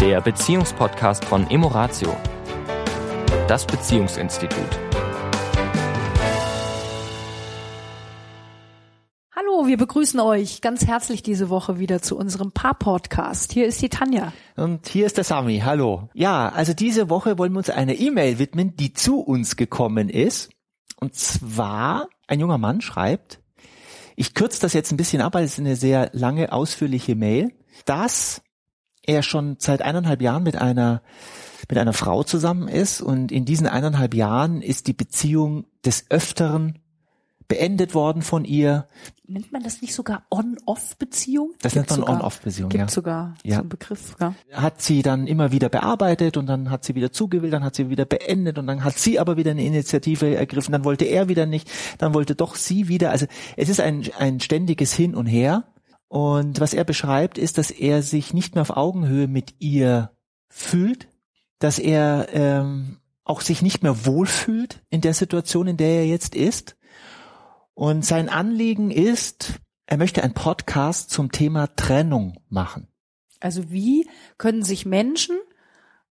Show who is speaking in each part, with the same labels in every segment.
Speaker 1: der Beziehungspodcast von Emoratio, das Beziehungsinstitut.
Speaker 2: Hallo, wir begrüßen euch ganz herzlich diese Woche wieder zu unserem Paar-Podcast. Hier ist die Tanja.
Speaker 3: Und hier ist der Sami. Hallo. Ja, also diese Woche wollen wir uns einer E-Mail widmen, die zu uns gekommen ist. Und zwar, ein junger Mann schreibt, ich kürze das jetzt ein bisschen ab, weil es ist eine sehr lange, ausführliche Mail, dass er schon seit eineinhalb Jahren mit einer mit einer Frau zusammen ist und in diesen eineinhalb Jahren ist die Beziehung des Öfteren beendet worden von ihr.
Speaker 2: Nennt man das nicht sogar On-Off-Beziehung?
Speaker 3: Das
Speaker 2: Gibt
Speaker 3: nennt man On-Off-Beziehung,
Speaker 2: Gibt
Speaker 3: ja.
Speaker 2: sogar
Speaker 3: Ja.
Speaker 2: so einen Begriff. Ja.
Speaker 3: Hat sie dann immer wieder bearbeitet und dann hat sie wieder zugewählt, dann hat sie wieder beendet und dann hat sie aber wieder eine Initiative ergriffen, dann wollte er wieder nicht, dann wollte doch sie wieder. Also es ist ein, ein ständiges Hin und Her. Und was er beschreibt, ist, dass er sich nicht mehr auf Augenhöhe mit ihr fühlt, dass er ähm, auch sich nicht mehr wohlfühlt in der Situation, in der er jetzt ist. Und sein Anliegen ist, er möchte einen Podcast zum Thema Trennung machen.
Speaker 2: Also wie können sich Menschen,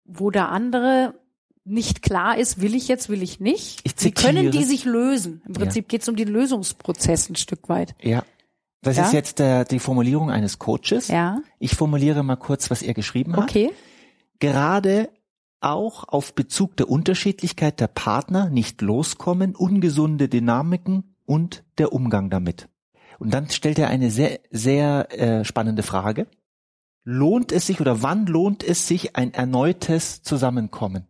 Speaker 2: wo der andere nicht klar ist, will ich jetzt, will ich nicht,
Speaker 3: Ich
Speaker 2: wie können die sich lösen? Im Prinzip geht es um den Lösungsprozess ein Stück weit.
Speaker 3: Ja. Das
Speaker 2: Ja?
Speaker 3: ist jetzt der, die Formulierung eines Coaches.
Speaker 2: Ja,
Speaker 3: Ich formuliere mal kurz, was er geschrieben hat.
Speaker 2: okay.
Speaker 3: Gerade auch auf Bezug der Unterschiedlichkeit der Partner nicht loskommen, ungesunde Dynamiken und der Umgang damit. Und dann stellt er eine sehr, sehr äh, spannende Frage. Lohnt es sich oder wann lohnt es sich ein erneutes Zusammenkommen?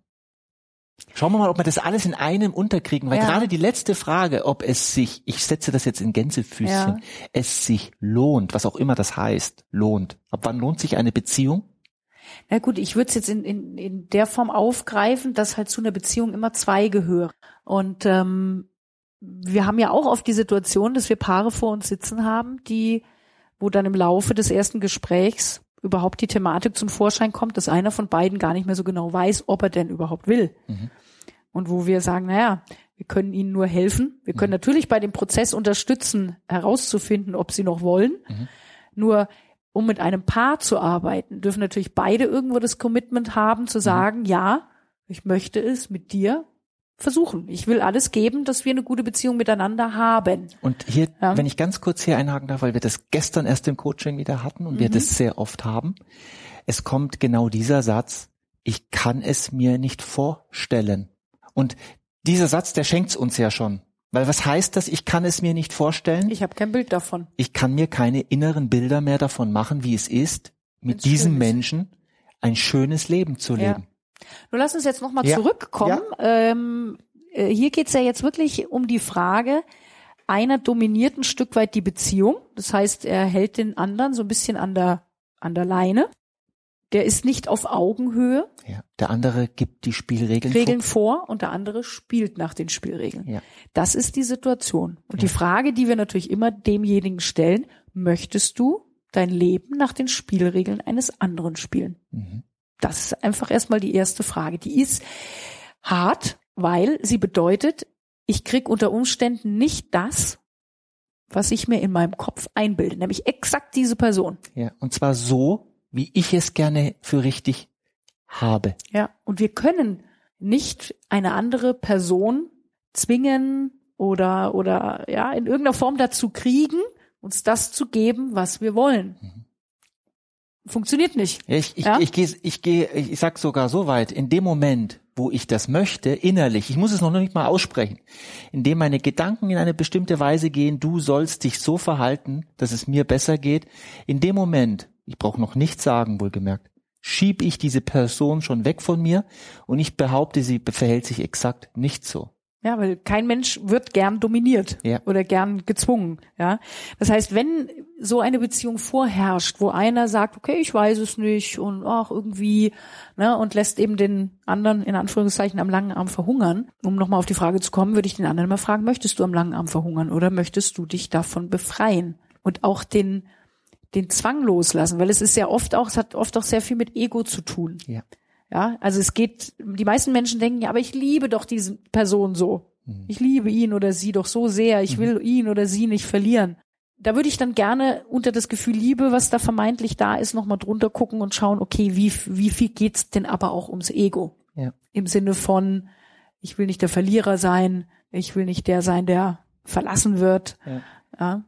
Speaker 3: Schauen wir mal, ob wir das alles in einem unterkriegen, weil
Speaker 2: Ja.
Speaker 3: gerade die letzte Frage, ob es sich, ich setze das jetzt in Gänsefüßchen,
Speaker 2: Ja.
Speaker 3: es sich lohnt, was auch immer das heißt, lohnt. Ab wann lohnt sich eine Beziehung?
Speaker 2: Na gut, ich würde es jetzt in, in, in der Form aufgreifen, dass halt zu einer Beziehung immer zwei gehören. Und ähm, wir haben ja auch oft die Situation, dass wir Paare vor uns sitzen haben, die, wo dann im Laufe des ersten Gesprächs überhaupt die Thematik zum Vorschein kommt, dass einer von beiden gar nicht mehr so genau weiß, ob er denn überhaupt will.
Speaker 3: Mhm.
Speaker 2: Und wo wir sagen, naja, wir können ihnen nur helfen. Wir können natürlich bei dem Prozess unterstützen, herauszufinden, ob sie noch wollen.
Speaker 3: Mhm.
Speaker 2: Nur um mit einem Paar zu arbeiten, dürfen natürlich beide irgendwo das Commitment haben, zu sagen, ja, ich möchte es mit dir versuchen. Ich will alles geben, dass wir eine gute Beziehung miteinander haben.
Speaker 3: Und hier,
Speaker 2: Ja.
Speaker 3: wenn ich ganz kurz hier einhaken darf, weil wir das gestern erst im Coaching wieder hatten und wir
Speaker 2: Mhm.
Speaker 3: das sehr oft haben. Es kommt genau dieser Satz, ich kann es mir nicht vorstellen. Und dieser Satz, der schenkt's uns ja schon. Weil was heißt das, ich kann es mir nicht vorstellen?
Speaker 2: Ich habe kein Bild davon.
Speaker 3: ich kann mir keine inneren Bilder mehr davon machen, wie es ist, mit
Speaker 2: Wenn's
Speaker 3: diesem. Menschen ein schönes Leben zu
Speaker 2: Ja. Nur lass uns jetzt nochmal
Speaker 3: Ja.
Speaker 2: zurückkommen. Ähm, äh, hier geht's ja jetzt wirklich um die Frage, einer dominiert ein Stück weit die Beziehung. Das heißt, er hält den anderen so ein bisschen an der, an der Leine. Der ist nicht auf Augenhöhe,
Speaker 3: Ja. Der andere gibt die Spielregeln
Speaker 2: Regeln
Speaker 3: vor.
Speaker 2: vor und der andere spielt nach den Spielregeln.
Speaker 3: Ja.
Speaker 2: Das ist die Situation. Und die Frage, die wir natürlich immer demjenigen stellen, möchtest du dein Leben nach den Spielregeln eines anderen spielen?
Speaker 3: Mhm.
Speaker 2: Das ist einfach erstmal die erste Frage. Die ist hart, weil sie bedeutet, ich krieg unter Umständen nicht das, was ich mir in meinem Kopf einbilde, nämlich exakt diese Person.
Speaker 3: Ja. Und zwar so, wie ich es gerne für richtig habe.
Speaker 2: Ja. Und wir können nicht eine andere Person zwingen oder, oder, ja, in irgendeiner Form dazu kriegen, uns das zu geben, was wir wollen. Funktioniert nicht.
Speaker 3: Ich, ich,
Speaker 2: Ja?
Speaker 3: ich gehe, ich gehe, ich, sag sogar so weit, in dem Moment, wo ich das möchte, innerlich, ich muss es noch nicht mal aussprechen, in dem meine Gedanken in eine bestimmte Weise gehen, du sollst dich so verhalten, dass es mir besser geht, in dem Moment, ich brauche noch nichts sagen, wohlgemerkt, schieb ich diese Person schon weg von mir und ich behaupte, sie verhält sich exakt nicht so.
Speaker 2: Ja, weil kein Mensch wird gern dominiert
Speaker 3: Ja.
Speaker 2: oder gern gezwungen. Ja, das heißt, wenn so eine Beziehung vorherrscht, wo einer sagt, okay, ich weiß es nicht und ach irgendwie, ne, und lässt eben den anderen in Anführungszeichen am langen Arm verhungern, um nochmal auf die Frage zu kommen, würde ich den anderen mal fragen, möchtest du am langen Arm verhungern oder möchtest du dich davon befreien und auch den den Zwang loslassen, weil es ist ja oft auch, es hat oft auch sehr viel mit Ego zu tun.
Speaker 3: Ja.
Speaker 2: Ja, also es geht, die meisten Menschen denken, ja, aber ich liebe doch diese Person so. Ich liebe ihn oder sie doch so sehr, ich will ihn oder sie nicht verlieren. da würde ich dann gerne unter das Gefühl Liebe, was da vermeintlich da ist, nochmal drunter gucken und schauen, okay, wie, wie viel geht's denn aber auch ums Ego?
Speaker 3: Ja.
Speaker 2: Im Sinne von, ich will nicht der Verlierer sein, ich will nicht der sein, der verlassen wird.
Speaker 3: Ja.
Speaker 2: Ja.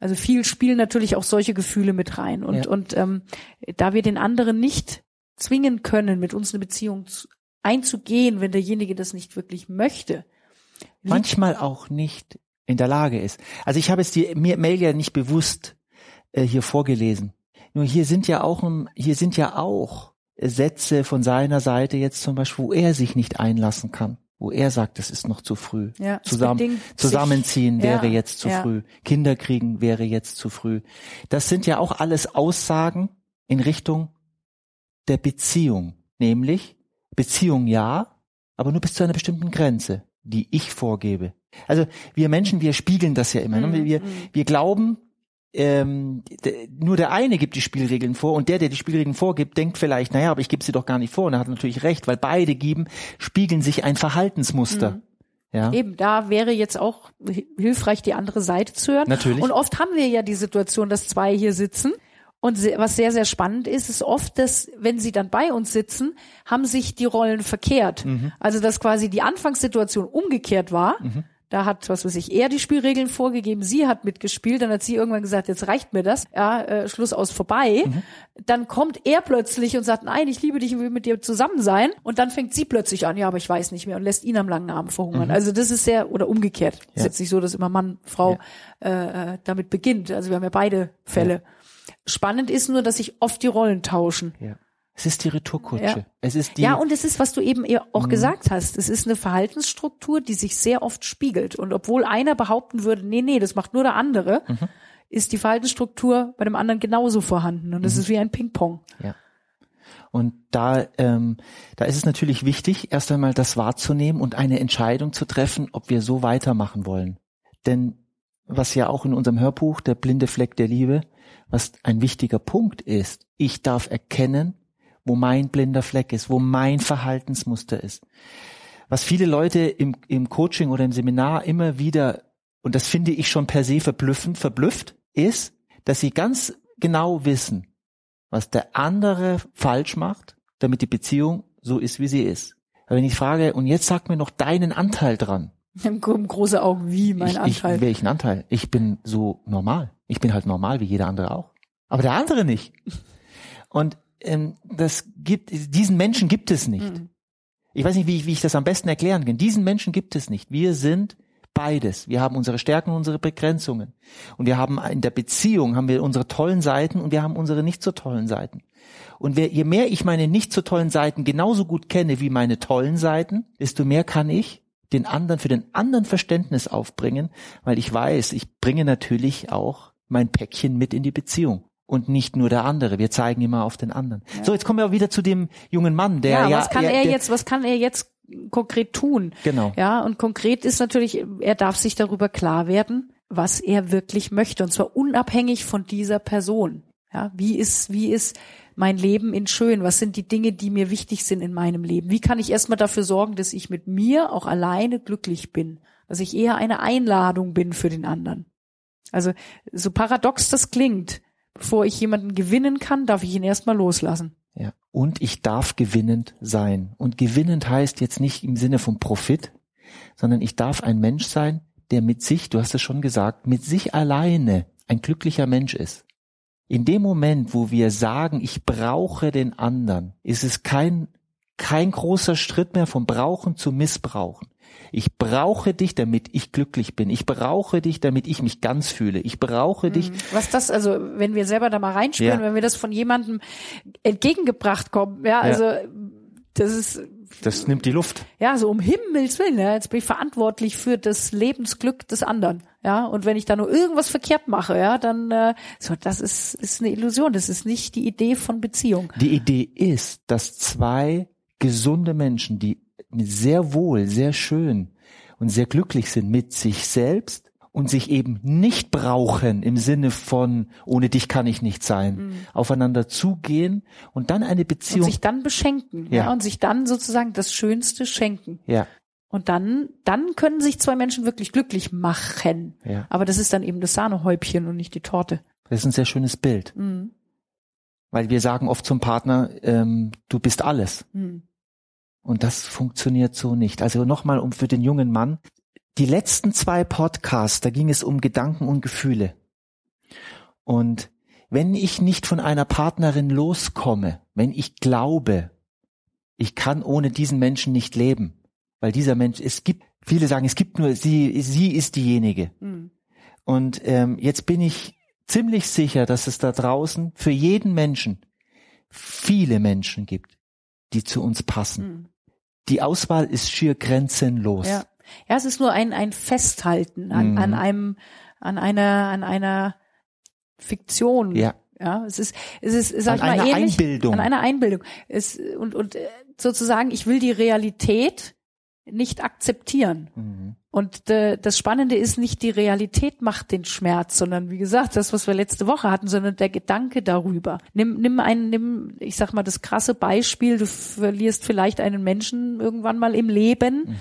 Speaker 2: Also viel spielen natürlich auch solche Gefühle mit rein. Und,
Speaker 3: Ja.
Speaker 2: und ähm, da wir den anderen nicht zwingen können, mit uns eine Beziehung zu, einzugehen, wenn derjenige das nicht wirklich möchte.
Speaker 3: manchmal auch nicht in der Lage ist. Also ich habe jetzt die mir- Mail ja nicht bewusst äh, hier vorgelesen. Nur hier sind ja auch hier sind ja auch Sätze von seiner Seite jetzt zum Beispiel, wo er sich nicht einlassen kann, wo er sagt, es ist noch zu früh.
Speaker 2: Ja, es
Speaker 3: Zusammen,
Speaker 2: bedingt sich-
Speaker 3: zusammenziehen wäre
Speaker 2: Ja,
Speaker 3: jetzt zu
Speaker 2: ja.
Speaker 3: früh. Kinder kriegen wäre jetzt zu früh. Das sind ja auch alles Aussagen in Richtung der Beziehung. Nämlich Beziehung ja, aber nur bis zu einer bestimmten Grenze, die ich vorgebe. Also wir Menschen, wir spiegeln das ja immer.
Speaker 2: Mhm,
Speaker 3: Ne? Wir,
Speaker 2: mhm.
Speaker 3: wir glauben, ähm, nur der eine gibt die Spielregeln vor und der, der die Spielregeln vorgibt, denkt vielleicht, naja, aber ich gebe sie doch gar nicht vor. Und er hat natürlich recht, weil beide geben, spiegeln sich ein Verhaltensmuster.
Speaker 2: Mhm.
Speaker 3: Ja.
Speaker 2: Eben, da wäre jetzt auch hi- hilfreich, die andere Seite zu hören.
Speaker 3: Natürlich.
Speaker 2: Und oft haben wir ja die Situation, dass zwei hier sitzen. Und was sehr, sehr spannend ist, ist oft, dass, wenn sie dann bei uns sitzen, haben sich die Rollen verkehrt.
Speaker 3: Mhm.
Speaker 2: Also, dass quasi die Anfangssituation umgekehrt war. Da hat, was weiß ich, er die Spielregeln vorgegeben, sie hat mitgespielt, dann hat sie irgendwann gesagt, jetzt reicht mir das, ja, äh, Schluss aus vorbei.
Speaker 3: Mhm.
Speaker 2: Dann kommt er plötzlich und sagt, nein, ich liebe dich und will mit dir zusammen sein. Und dann fängt sie plötzlich an, ja, aber ich weiß nicht mehr und lässt ihn am langen Arm verhungern. Also das ist sehr, oder umgekehrt. Es
Speaker 3: Mhm. Ja.
Speaker 2: ist jetzt nicht so, dass immer Mann, Frau äh, äh, damit beginnt. Also wir haben ja beide Fälle. Spannend ist nur, dass sich oft die Rollen tauschen.
Speaker 3: ja. Es ist die Retourkutsche.
Speaker 2: Ja.
Speaker 3: Es ist die,
Speaker 2: Ja, und es ist, was du eben auch
Speaker 3: Mhm.
Speaker 2: gesagt hast, es ist eine Verhaltensstruktur, die sich sehr oft spiegelt. Und obwohl einer behaupten würde, nee, nee, das macht nur der andere,
Speaker 3: Mhm.
Speaker 2: ist die Verhaltensstruktur bei dem anderen genauso vorhanden. Und es
Speaker 3: Mhm.
Speaker 2: ist wie ein Ping-Pong.
Speaker 3: Ja. Und da, ähm, da ist es natürlich wichtig, erst einmal das wahrzunehmen und eine Entscheidung zu treffen, ob wir so weitermachen wollen. Denn was ja auch in unserem Hörbuch, der blinde Fleck der Liebe, was ein wichtiger Punkt ist, ich darf erkennen, wo mein blinder Fleck ist, wo mein Verhaltensmuster ist. Was viele Leute im, im Coaching oder im Seminar immer wieder, und das finde ich schon per se verblüffend, verblüfft, ist, dass sie ganz genau wissen, was der andere falsch macht, damit die Beziehung so ist, wie sie ist. Aber wenn ich frage, und jetzt sag mir noch deinen Anteil dran.
Speaker 2: Große Augen wie mein
Speaker 3: ich,
Speaker 2: Anteil.
Speaker 3: Ich, welchen Anteil? Ich bin so normal. Ich bin halt normal wie jeder andere auch. Aber der andere nicht. Und ähm, das gibt, diesen Menschen gibt es nicht.
Speaker 2: Mhm.
Speaker 3: Ich weiß nicht, wie ich, wie ich das am besten erklären kann. Diesen Menschen gibt es nicht. Wir sind beides. Wir haben unsere Stärken und unsere Begrenzungen. Und wir haben in der Beziehung haben wir unsere tollen Seiten und wir haben unsere nicht so tollen Seiten. Und wer, je mehr ich meine nicht so tollen Seiten genauso gut kenne wie meine tollen Seiten, desto mehr kann ich den anderen für den anderen Verständnis aufbringen, weil ich weiß, ich bringe natürlich auch mein Päckchen mit in die Beziehung und nicht nur der andere. Wir zeigen immer auf den anderen. So, jetzt kommen wir auch wieder zu dem jungen Mann, der
Speaker 2: ja,
Speaker 3: ja,
Speaker 2: was kann
Speaker 3: er,
Speaker 2: er jetzt, was kann er jetzt konkret tun?
Speaker 3: Genau.
Speaker 2: Ja, und konkret ist natürlich, er darf sich darüber klar werden, was er wirklich möchte, und zwar unabhängig von dieser Person. Ja, wie ist, wie ist mein Leben in schön? Was sind die Dinge, die mir wichtig sind in meinem Leben? Wie kann ich erstmal dafür sorgen, dass ich mit mir auch alleine glücklich bin? Dass ich eher eine Einladung bin für den anderen. Also, so paradox das klingt, bevor ich jemanden gewinnen kann, darf ich ihn erstmal loslassen.
Speaker 3: Ja. Und ich darf gewinnend sein. Und gewinnend heißt jetzt nicht im Sinne von Profit, sondern ich darf ein Mensch sein, der mit sich, du hast es schon gesagt, mit sich alleine ein glücklicher Mensch ist. In dem Moment, wo wir sagen, ich brauche den anderen, ist es kein, kein großer Schritt mehr vom Brauchen zu Missbrauchen. Ich brauche dich, damit ich glücklich bin. Ich brauche dich, damit ich mich ganz fühle. Ich brauche dich.
Speaker 2: Was das, also wenn wir selber da mal reinspüren,
Speaker 3: Ja.
Speaker 2: wenn wir das von jemandem entgegengebracht kommen, ja, also das ist
Speaker 3: Das nimmt die Luft.
Speaker 2: ja so um Himmels Willen, ja, jetzt bin ich verantwortlich für das Lebensglück des anderen, ja, und wenn ich da nur irgendwas verkehrt mache, ja, dann äh, so das ist ist eine Illusion, das ist nicht die Idee von Beziehung.
Speaker 3: Die Idee ist, dass zwei gesunde Menschen, die sehr wohl, sehr schön und sehr glücklich sind mit sich selbst und sich eben nicht brauchen im Sinne von, ohne dich kann ich nicht sein, aufeinander zugehen und dann eine
Speaker 2: Und
Speaker 3: Beziehung,
Speaker 2: sich dann beschenken, ja.
Speaker 3: Ja.
Speaker 2: und sich dann sozusagen das Schönste schenken.
Speaker 3: ja,
Speaker 2: Und dann, dann können sich zwei Menschen wirklich glücklich machen.
Speaker 3: Ja.
Speaker 2: Aber das ist dann eben das Sahnehäubchen und nicht die Torte.
Speaker 3: Das ist ein sehr schönes Bild.
Speaker 2: Mhm.
Speaker 3: Weil wir sagen oft zum Partner, ähm, du bist alles.
Speaker 2: Mhm.
Speaker 3: Und das funktioniert so nicht. Also nochmal um für den jungen Mann. Die letzten zwei Podcasts, da ging es um Gedanken und Gefühle. Und wenn ich nicht von einer Partnerin loskomme, wenn ich glaube, ich kann ohne diesen Menschen nicht leben, weil dieser Mensch, es gibt, viele sagen, es gibt nur sie, sie ist diejenige.
Speaker 2: Mhm.
Speaker 3: Und ähm, jetzt bin ich ziemlich sicher, dass es da draußen für jeden Menschen viele Menschen gibt, die zu uns passen.
Speaker 2: Mhm.
Speaker 3: Die Auswahl ist schier grenzenlos.
Speaker 2: Ja. Ja, es ist nur ein, ein Festhalten an,
Speaker 3: Mhm.
Speaker 2: an einem, an einer, an einer Fiktion.
Speaker 3: Ja.
Speaker 2: Ja, es ist, es ist, sag
Speaker 3: An
Speaker 2: ich mal,
Speaker 3: einer
Speaker 2: ähnlich.
Speaker 3: Einbildung.
Speaker 2: An einer Einbildung. Es, und, und äh, sozusagen, ich will die Realität nicht akzeptieren.
Speaker 3: Mhm.
Speaker 2: Und äh, das Spannende ist nicht die Realität macht den Schmerz, sondern wie gesagt, das, was wir letzte Woche hatten, sondern der Gedanke darüber. Nimm, nimm einen, nimm, ich sag mal, das krasse Beispiel, du verlierst vielleicht einen Menschen irgendwann mal im Leben.
Speaker 3: Mhm.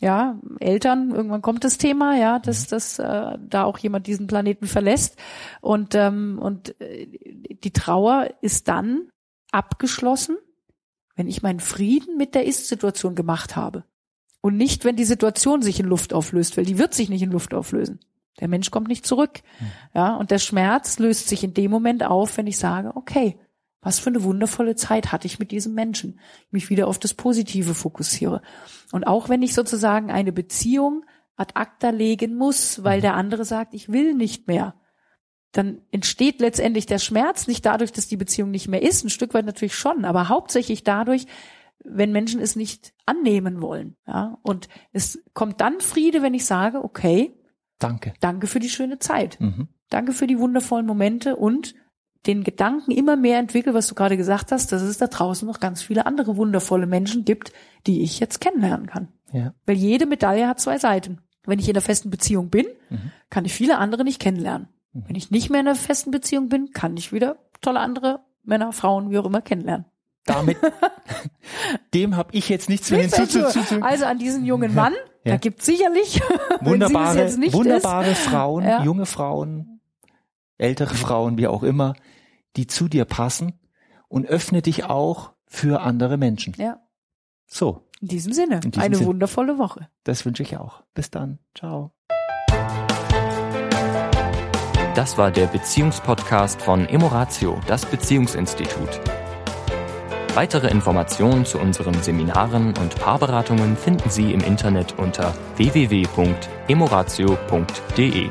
Speaker 2: Ja, Eltern, irgendwann kommt das Thema, ja, dass, dass äh, da auch jemand diesen Planeten verlässt. Und, ähm, und äh, die Trauer ist dann abgeschlossen, wenn ich meinen Frieden mit der Ist-Situation gemacht habe. Und nicht, wenn die Situation sich in Luft auflöst, weil die wird sich nicht in Luft auflösen. Der Mensch kommt nicht zurück. Ja, und der Schmerz löst sich in dem Moment auf, wenn ich sage, okay, was für eine wundervolle Zeit hatte ich mit diesem Menschen. Ich mich wieder auf das Positive fokussiere. Und auch wenn ich sozusagen eine Beziehung ad acta legen muss, weil der andere sagt, ich will nicht mehr, dann entsteht letztendlich der Schmerz nicht dadurch, dass die Beziehung nicht mehr ist, ein Stück weit natürlich schon, aber hauptsächlich dadurch, wenn Menschen es nicht annehmen wollen. Ja? Und es kommt dann Friede, wenn ich sage, okay,
Speaker 3: Danke.
Speaker 2: danke für die schöne Zeit.
Speaker 3: Mhm.
Speaker 2: Danke für die wundervollen Momente und den Gedanken immer mehr entwickelt, was du gerade gesagt hast, dass es da draußen noch ganz viele andere wundervolle Menschen gibt, die ich jetzt kennenlernen kann.
Speaker 3: Ja.
Speaker 2: Weil jede Medaille hat zwei Seiten. Wenn ich in einer festen Beziehung bin,
Speaker 3: Mhm.
Speaker 2: kann ich viele andere nicht kennenlernen. Wenn ich nicht mehr in einer festen Beziehung bin, kann ich wieder tolle andere Männer, Frauen, wie auch immer kennenlernen.
Speaker 3: Damit, dem habe ich jetzt nichts mehr hinzuzufügen.
Speaker 2: Also an diesen jungen Mann,
Speaker 3: Ja.
Speaker 2: da gibt sicherlich,
Speaker 3: Wunderbare,
Speaker 2: jetzt nicht
Speaker 3: wunderbare Frauen,
Speaker 2: Ja.
Speaker 3: junge Frauen, ältere Frauen, wie auch immer, die zu dir passen und öffne dich auch für andere Menschen.
Speaker 2: Ja,
Speaker 3: So,
Speaker 2: in diesem Sinne,
Speaker 3: In diesem
Speaker 2: eine
Speaker 3: Sinne.
Speaker 2: wundervolle Woche.
Speaker 3: das wünsche ich auch. Bis dann. Ciao.
Speaker 1: Das war der Beziehungspodcast von Emoratio, das Beziehungsinstitut. Weitere Informationen zu unseren Seminaren und Paarberatungen finden Sie im Internet unter www.emoratio.de.